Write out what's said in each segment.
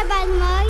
Merhaba Elmay.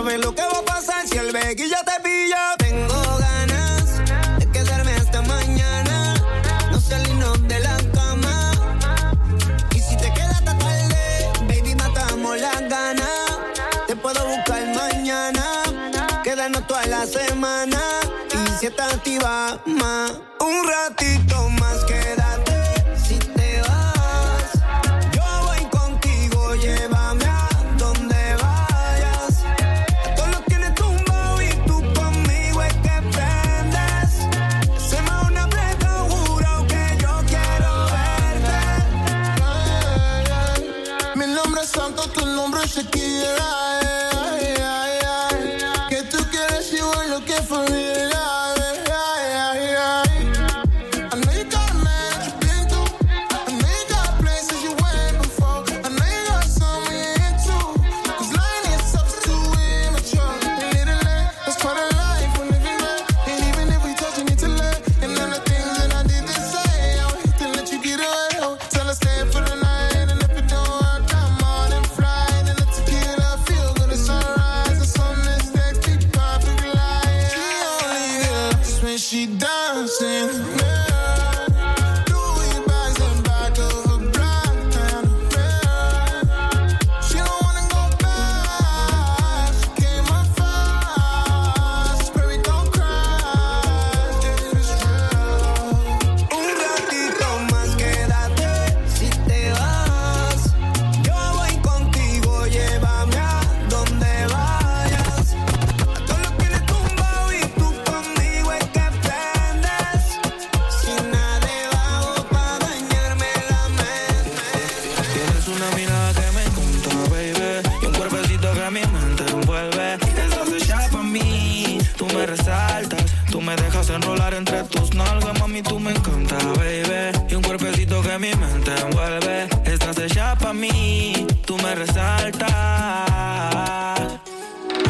¿Sabes lo que va a pasar si el ya te pilla? Tengo ganas de quedarme hasta mañana. No salirnos de la cama. Y si te quedas hasta tarde, baby, matamos las ganas. Te puedo buscar mañana. Quedarnos toda la semana. Y si estás activa más, un ratito Just put to enrolar entre tus nalgas, mami, tú me encanta, baby. Y un cuerpecito que mi mente envuelve. Estás hecha pa' mí, tú me resaltas.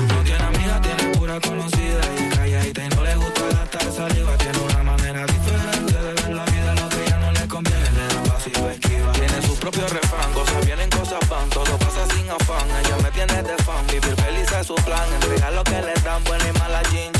No tiene amiga, tiene pura conocida. Y calla y te no le gusta gastar saliva. Tiene una manera diferente de ver la vida, lo que ya no le conviene. Le da vacío, esquiva. Tiene su propio refrán, cosas vienen, cosas van. Todo pasa sin afán, ella me tiene de fan. Vivir feliz es su plan. Entregar lo que le dan, buena y mala jean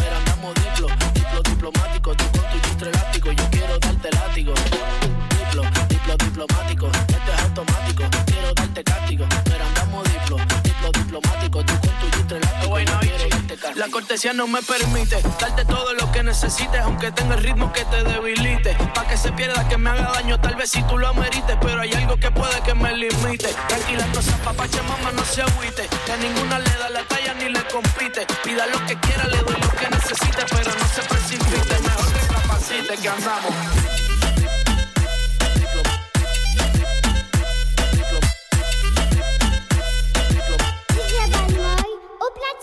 La cortesía no me permite darte todo lo que necesites, aunque tenga el ritmo que te debilite. Pa' que se pierda, que me haga daño, tal vez si tú lo amerites, pero hay algo que puede que me limite. Tranquila, no se apapache, mamá, no se agüite. Que a ninguna le da la talla ni le compite. Pida lo que quiera, le doy lo que necesite, pero no se precipite. Mejor que capacite que andamos.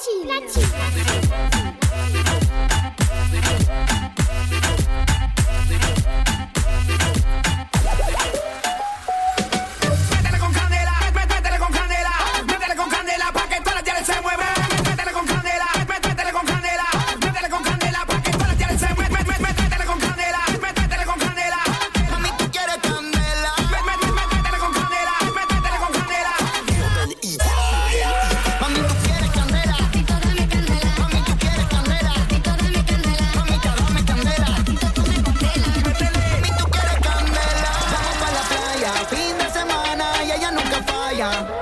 platine. platine. Yeah.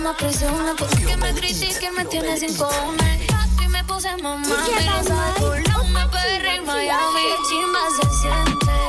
más presume Porque que me critiquen me tiene sin comer. Y me puse mamá, pero sabe por me perra en Miami Chimba se siente.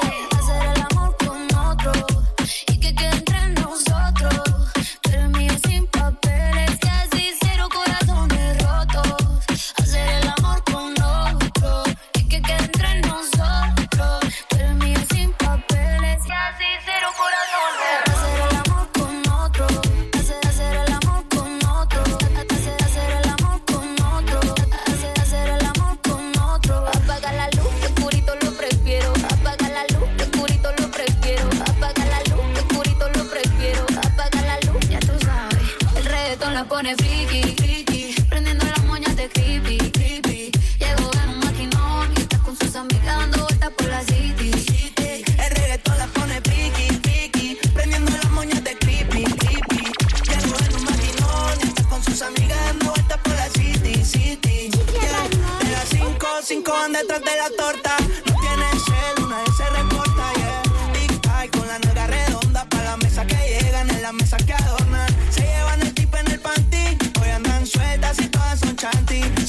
detrás de la torta. No tiene cel, una vez se recorta, yeah. Tic tac con la nalga redonda. Pa' la mesa que llegan, en la mesa que adornan. Se llevan el tip en el panty. Hoy andan sueltas y todas son chanty.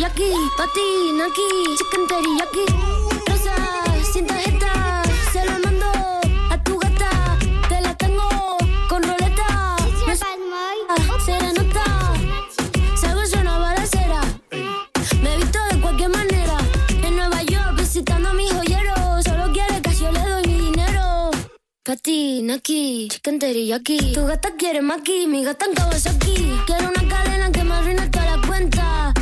teriyaki, patinaki, chicken teriyaki. Rosa, sin tarjeta, se lo mando a tu gata. Te la tengo con roleta. Ah, se Será nota, salgo yo una balacera. Me he visto de cualquier manera. En Nueva York visitando a mis joyeros. Solo quiere que yo le doy mi dinero. Patinaki, chicken teriyaki. Tu gata quiere maqui, mi gata en Kawasaki. Quiero una cadena que me arruina toda la cuenta.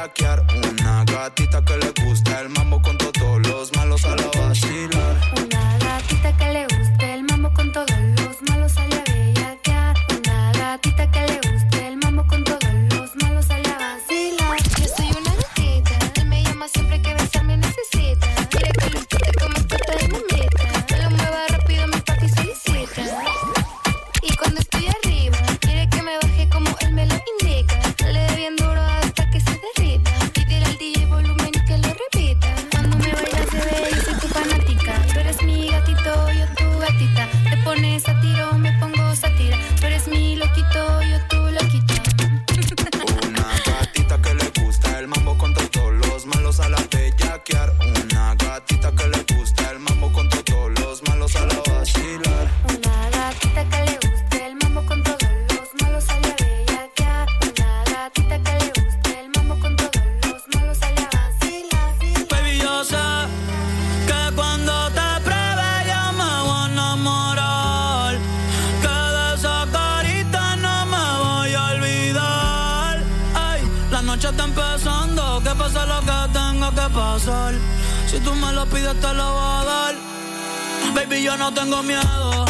hackearam Si tú me lo pides, te lo voy a dar. Baby, yo no tengo miedo.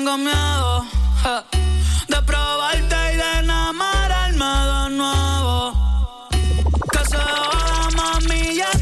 Tengo miedo probarte